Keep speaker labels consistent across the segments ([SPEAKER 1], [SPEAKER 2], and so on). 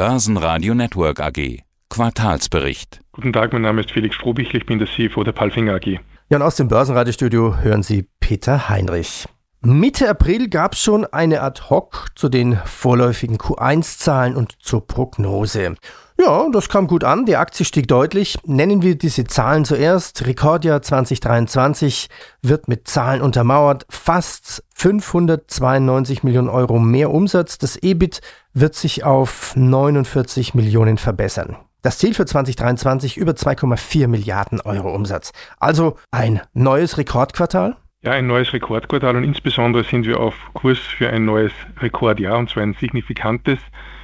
[SPEAKER 1] Börsenradio Network AG. Quartalsbericht.
[SPEAKER 2] Guten Tag, mein Name ist Felix Strohbichel, ich bin der CFO der Palfinger AG.
[SPEAKER 3] Ja, und aus dem Börsenradiostudio hören Sie Peter Heinrich. Mitte April gab es schon eine Ad-Hoc zu den vorläufigen Q1-Zahlen und zur Prognose. Ja, das kam gut an, die Aktie stieg deutlich. Nennen wir diese Zahlen zuerst. Rekordjahr 2023 wird mit Zahlen untermauert. Fast 592 Millionen Euro mehr Umsatz. Das EBIT wird sich auf 49 Millionen verbessern. Das Ziel für 2023 über 2,4 Milliarden Euro Umsatz. Also ein neues Rekordquartal?
[SPEAKER 2] Ja, ein neues Rekordquartal und insbesondere sind wir auf Kurs für ein neues Rekordjahr und zwar ein signifikantes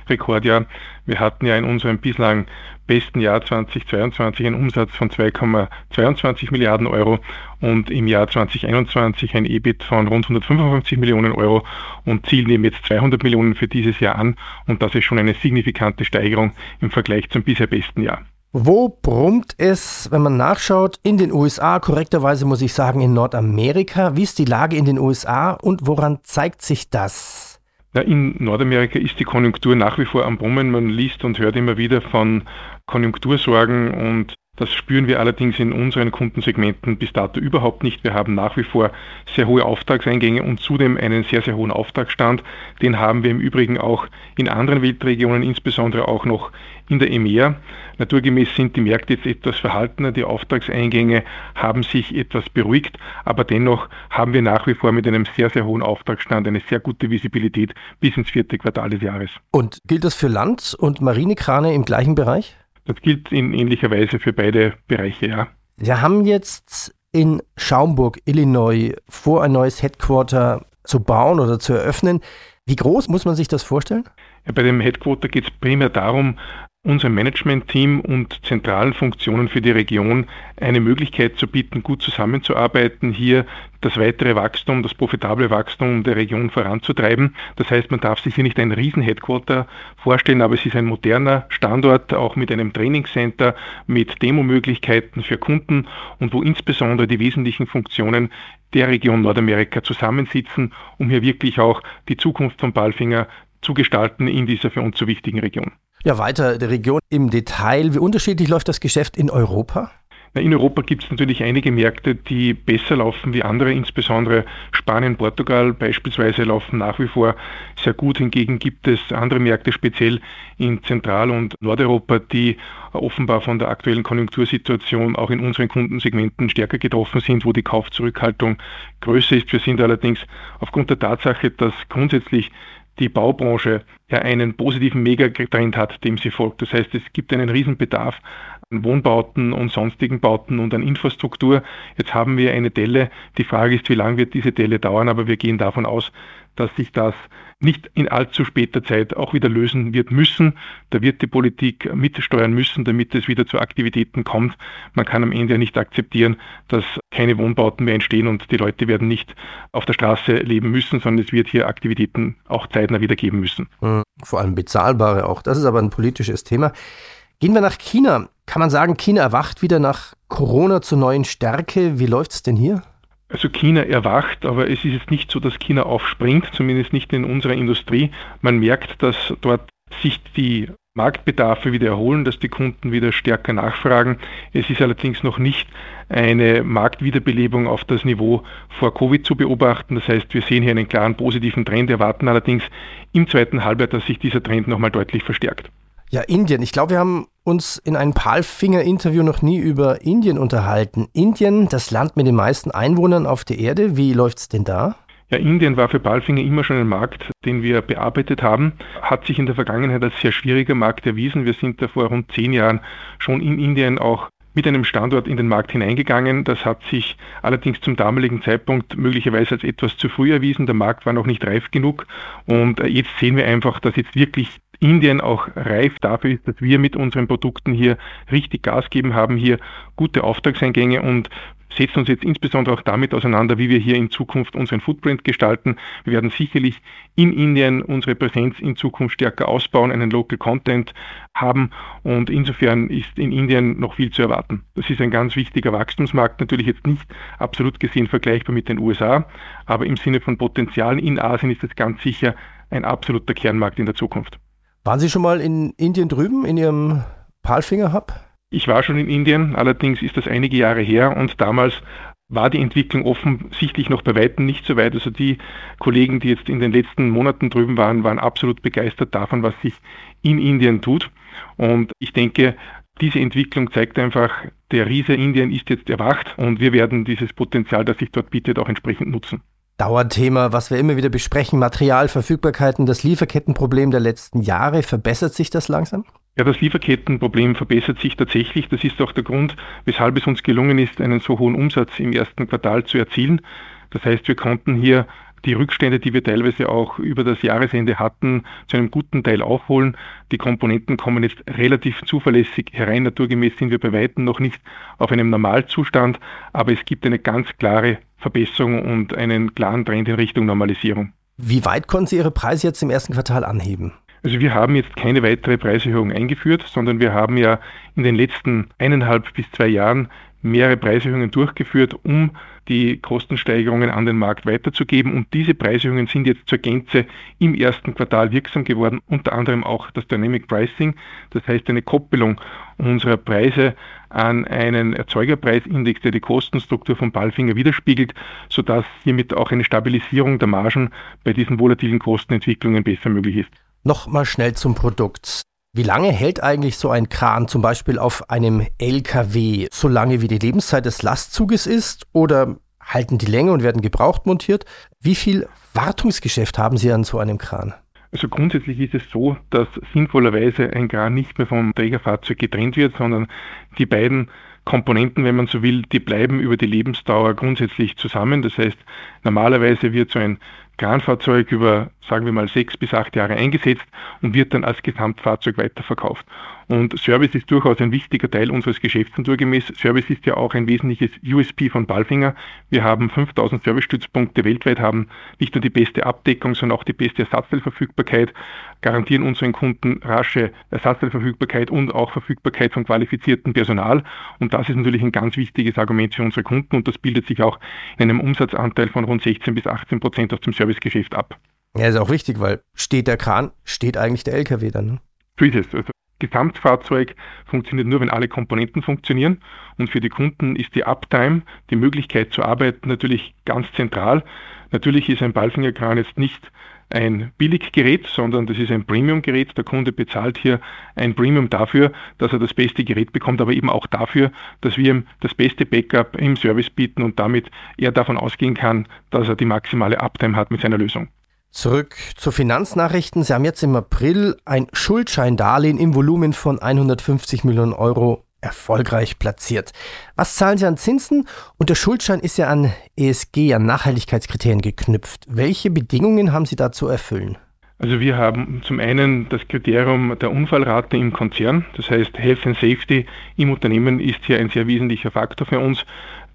[SPEAKER 2] Rekordjahr. Wir hatten ja in unserem bislang besten Jahr 2022 einen Umsatz von 2,22 Milliarden Euro und im Jahr 2021 ein EBIT von rund 155 Millionen Euro und zielen eben jetzt 200 Millionen für dieses Jahr an und das ist schon eine signifikante Steigerung im Vergleich zum bisher besten Jahr.
[SPEAKER 3] Wo brummt es, wenn man nachschaut, in den USA, korrekterweise muss ich sagen in Nordamerika? Wie ist die Lage in den USA und woran zeigt sich das?
[SPEAKER 2] Ja, in Nordamerika ist die Konjunktur nach wie vor am Brummen. Man liest und hört immer wieder von Konjunktursorgen und das spüren wir allerdings in unseren Kundensegmenten bis dato überhaupt nicht. Wir haben nach wie vor sehr hohe Auftragseingänge und zudem einen sehr, sehr hohen Auftragsstand. Den haben wir im Übrigen auch in anderen Weltregionen, insbesondere auch noch in der EMEA. Naturgemäß sind die Märkte jetzt etwas verhaltener, die Auftragseingänge haben sich etwas beruhigt, aber dennoch haben wir nach wie vor mit einem sehr, sehr hohen Auftragsstand eine sehr gute Visibilität bis ins vierte Quartal des Jahres.
[SPEAKER 3] Und gilt das für Land- und Marinekrane im gleichen Bereich?
[SPEAKER 2] Das gilt in ähnlicher Weise für beide Bereiche, ja.
[SPEAKER 3] Wir haben jetzt in Schaumburg, Illinois, vor, ein neues Headquarter zu bauen oder zu eröffnen. Wie groß muss man sich das vorstellen?
[SPEAKER 2] Ja, bei dem Headquarter geht es primär darum, unserem Managementteam und zentralen Funktionen für die Region eine Möglichkeit zu bieten, gut zusammenzuarbeiten, hier das weitere Wachstum, das profitable Wachstum der Region voranzutreiben. Das heißt, man darf sich hier nicht ein Riesen-Headquarter vorstellen, aber es ist ein moderner Standort, auch mit einem Trainingscenter, mit Demo-Möglichkeiten für Kunden und wo insbesondere die wesentlichen Funktionen der Region Nordamerika zusammensitzen, um hier wirklich auch die Zukunft von Balfinger zu gestalten in dieser für uns so wichtigen Region.
[SPEAKER 3] Ja, weiter der Region im Detail. Wie unterschiedlich läuft das Geschäft in Europa?
[SPEAKER 2] In Europa gibt es natürlich einige Märkte, die besser laufen wie andere, insbesondere Spanien, Portugal beispielsweise laufen nach wie vor sehr gut. Hingegen gibt es andere Märkte, speziell in Zentral- und Nordeuropa, die offenbar von der aktuellen Konjunktursituation auch in unseren Kundensegmenten stärker getroffen sind, wo die Kaufzurückhaltung größer ist. Wir sind allerdings aufgrund der Tatsache, dass grundsätzlich die Baubranche ja einen positiven Megatrend hat, dem sie folgt. Das heißt, es gibt einen Riesenbedarf an Wohnbauten und sonstigen Bauten und an Infrastruktur. Jetzt haben wir eine Delle. Die Frage ist, wie lange wird diese Delle dauern, aber wir gehen davon aus, dass sich das nicht in allzu später Zeit auch wieder lösen wird müssen. Da wird die Politik mitsteuern müssen, damit es wieder zu Aktivitäten kommt. Man kann am Ende ja nicht akzeptieren, dass keine Wohnbauten mehr entstehen und die Leute werden nicht auf der Straße leben müssen, sondern es wird hier Aktivitäten auch zeitnah wieder geben müssen.
[SPEAKER 3] Hm, vor allem bezahlbare auch. Das ist aber ein politisches Thema. Gehen wir nach China. Kann man sagen, China erwacht wieder nach Corona zur neuen Stärke. Wie läuft es denn hier?
[SPEAKER 2] Also China erwacht, aber es ist jetzt nicht so, dass China aufspringt, zumindest nicht in unserer Industrie. Man merkt, dass dort sich die Marktbedarfe wieder erholen, dass die Kunden wieder stärker nachfragen. Es ist allerdings noch nicht eine Marktwiederbelebung auf das Niveau vor Covid zu beobachten. Das heißt, wir sehen hier einen klaren positiven Trend, erwarten allerdings im zweiten Halbjahr, dass sich dieser Trend nochmal deutlich verstärkt.
[SPEAKER 3] Ja, Indien. Ich glaube, wir haben uns in einem Palfinger-Interview noch nie über Indien unterhalten. Indien, das Land mit den meisten Einwohnern auf der Erde, wie läuft es denn da?
[SPEAKER 2] Ja, Indien war für Palfinger immer schon ein Markt, den wir bearbeitet haben, hat sich in der Vergangenheit als sehr schwieriger Markt erwiesen. Wir sind da vor rund zehn Jahren schon in Indien auch mit einem Standort in den Markt hineingegangen. Das hat sich allerdings zum damaligen Zeitpunkt möglicherweise als etwas zu früh erwiesen. Der Markt war noch nicht reif genug und äh, jetzt sehen wir einfach, dass jetzt wirklich Indien auch reif dafür ist, dass wir mit unseren Produkten hier richtig Gas geben haben, hier gute Auftragseingänge und setzen uns jetzt insbesondere auch damit auseinander, wie wir hier in Zukunft unseren Footprint gestalten. Wir werden sicherlich in Indien unsere Präsenz in Zukunft stärker ausbauen, einen Local Content haben und insofern ist in Indien noch viel zu erwarten. Das ist ein ganz wichtiger Wachstumsmarkt, natürlich jetzt nicht absolut gesehen vergleichbar mit den USA, aber im Sinne von Potenzialen in Asien ist es ganz sicher ein absoluter Kernmarkt in der Zukunft.
[SPEAKER 3] Waren Sie schon mal in Indien drüben, in Ihrem Palfinger-Hub?
[SPEAKER 2] Ich war schon in Indien, allerdings ist das einige Jahre her und damals war die Entwicklung offensichtlich noch bei weitem nicht so weit. Also die Kollegen, die jetzt in den letzten Monaten drüben waren, waren absolut begeistert davon, was sich in Indien tut. Und ich denke, diese Entwicklung zeigt einfach, der Riese Indien ist jetzt erwacht und wir werden dieses Potenzial, das sich dort bietet, auch entsprechend nutzen.
[SPEAKER 3] Dauerthema, was wir immer wieder besprechen, Materialverfügbarkeiten, das Lieferkettenproblem der letzten Jahre. Verbessert sich das langsam?
[SPEAKER 2] Ja, das Lieferkettenproblem verbessert sich tatsächlich. Das ist auch der Grund, weshalb es uns gelungen ist, einen so hohen Umsatz im ersten Quartal zu erzielen. Das heißt, wir konnten hier die Rückstände, die wir teilweise auch über das Jahresende hatten, zu einem guten Teil aufholen. Die Komponenten kommen jetzt relativ zuverlässig herein. Naturgemäß sind wir bei Weitem noch nicht auf einem Normalzustand, aber es gibt eine ganz klare Verbesserung und einen klaren Trend in Richtung Normalisierung.
[SPEAKER 3] Wie weit konnten Sie Ihre Preise jetzt im ersten Quartal anheben?
[SPEAKER 2] Also wir haben jetzt keine weitere Preiserhöhung eingeführt, sondern wir haben ja in den letzten eineinhalb bis zwei Jahren mehrere Preiserhöhungen durchgeführt, um die Kostensteigerungen an den Markt weiterzugeben. Und diese Preiserhöhungen sind jetzt zur Gänze im ersten Quartal wirksam geworden, unter anderem auch das Dynamic Pricing, das heißt eine Koppelung unserer Preise an einen Erzeugerpreisindex, der die Kostenstruktur von Ballfinger widerspiegelt, sodass hiermit auch eine Stabilisierung der Margen bei diesen volatilen Kostenentwicklungen besser möglich ist.
[SPEAKER 3] Nochmal schnell zum Produkt. Wie lange hält eigentlich so ein Kran zum Beispiel auf einem LKW? So lange wie die Lebenszeit des Lastzuges ist oder halten die Länge und werden gebraucht montiert? Wie viel Wartungsgeschäft haben Sie an so einem Kran?
[SPEAKER 2] Also grundsätzlich ist es so, dass sinnvollerweise ein Kran nicht mehr vom Trägerfahrzeug getrennt wird, sondern die beiden Komponenten, wenn man so will, die bleiben über die Lebensdauer grundsätzlich zusammen. Das heißt, normalerweise wird so ein Kranfahrzeug über, sagen wir mal, sechs bis acht Jahre eingesetzt und wird dann als Gesamtfahrzeug weiterverkauft. Und Service ist durchaus ein wichtiger Teil unseres Geschäfts naturgemäß. Service ist ja auch ein wesentliches USP von Balfinger. Wir haben 5000 Servicestützpunkte weltweit, haben nicht nur die beste Abdeckung, sondern auch die beste Ersatzteilverfügbarkeit, garantieren unseren Kunden rasche Ersatzteilverfügbarkeit und auch Verfügbarkeit von qualifiziertem Personal. Und das ist natürlich ein ganz wichtiges Argument für unsere Kunden und das bildet sich auch in einem Umsatzanteil von rund 16 bis 18 Prozent aus dem Servicegeschäft ab.
[SPEAKER 3] Ja, ist auch wichtig, weil steht der Kran, steht eigentlich der LKW dann. Ne?
[SPEAKER 2] So ist es. Also Gesamtfahrzeug funktioniert nur, wenn alle Komponenten funktionieren. Und für die Kunden ist die Uptime, die Möglichkeit zu arbeiten, natürlich ganz zentral. Natürlich ist ein Ballfingerkran jetzt nicht ein Billiggerät, sondern das ist ein Premium-Gerät. Der Kunde bezahlt hier ein Premium dafür, dass er das beste Gerät bekommt, aber eben auch dafür, dass wir ihm das beste Backup im Service bieten und damit er davon ausgehen kann, dass er die maximale Uptime hat mit seiner Lösung.
[SPEAKER 3] Zurück zu Finanznachrichten. Sie haben jetzt im April ein Schuldscheindarlehen im Volumen von 150 Millionen Euro erfolgreich platziert. Was zahlen Sie an Zinsen? Und der Schuldschein ist ja an ESG, an Nachhaltigkeitskriterien geknüpft. Welche Bedingungen haben Sie da zu erfüllen?
[SPEAKER 2] Also wir haben zum einen das Kriterium der Unfallrate im Konzern. Das heißt, Health and Safety im Unternehmen ist hier ein sehr wesentlicher Faktor für uns.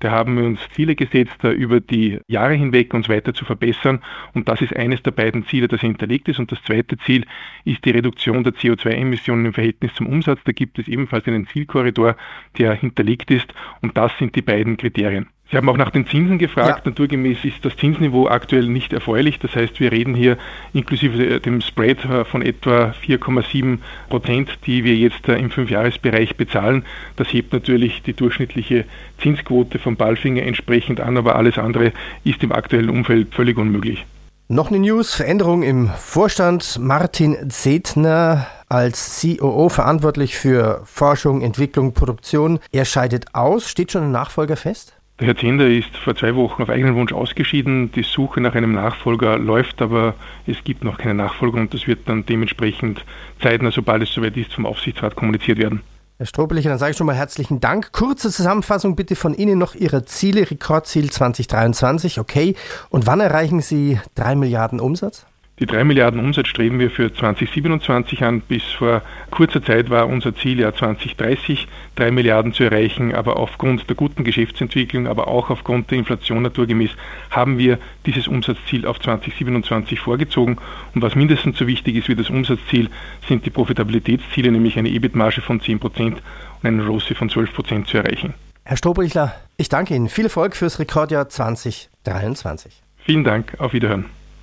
[SPEAKER 2] Da haben wir uns Ziele gesetzt, über die Jahre hinweg uns weiter zu verbessern. Und das ist eines der beiden Ziele, das hinterlegt ist. Und das zweite Ziel ist die Reduktion der CO2-Emissionen im Verhältnis zum Umsatz. Da gibt es ebenfalls einen Zielkorridor, der hinterlegt ist. Und das sind die beiden Kriterien. Sie haben auch nach den Zinsen gefragt. Ja. Naturgemäß ist das Zinsniveau aktuell nicht erfreulich. Das heißt, wir reden hier inklusive dem Spread äh, von etwa 4,7 Prozent, die wir jetzt äh, im Fünfjahresbereich bezahlen. Das hebt natürlich die durchschnittliche Zinsquote vom Ballfinger entsprechend an, aber alles andere ist im aktuellen Umfeld völlig unmöglich.
[SPEAKER 3] Noch eine News, Veränderung im Vorstand. Martin Zetner als COO verantwortlich für Forschung, Entwicklung, Produktion. Er scheidet aus. Steht schon ein Nachfolger fest?
[SPEAKER 2] Der Herr Zender ist vor zwei Wochen auf eigenen Wunsch ausgeschieden. Die Suche nach einem Nachfolger läuft, aber es gibt noch keinen Nachfolger und das wird dann dementsprechend zeitnah, sobald es soweit ist, vom Aufsichtsrat kommuniziert werden.
[SPEAKER 3] Herr Stropeliche, dann sage ich schon mal herzlichen Dank. Kurze Zusammenfassung bitte von Ihnen noch Ihre Ziele, Rekordziel 2023, okay. Und wann erreichen Sie drei Milliarden Umsatz?
[SPEAKER 2] Die 3 Milliarden Umsatz streben wir für 2027 an. Bis vor kurzer Zeit war unser Ziel ja 2030 3 Milliarden zu erreichen, aber aufgrund der guten Geschäftsentwicklung, aber auch aufgrund der Inflation naturgemäß haben wir dieses Umsatzziel auf 2027 vorgezogen. Und was mindestens so wichtig ist wie das Umsatzziel, sind die Profitabilitätsziele, nämlich eine EBIT-Marge von 10 Prozent und einen ROSI von 12 Prozent zu erreichen.
[SPEAKER 3] Herr Strohbrichler, ich danke Ihnen. Viel Erfolg fürs Rekordjahr 2023.
[SPEAKER 2] Vielen Dank. Auf Wiederhören.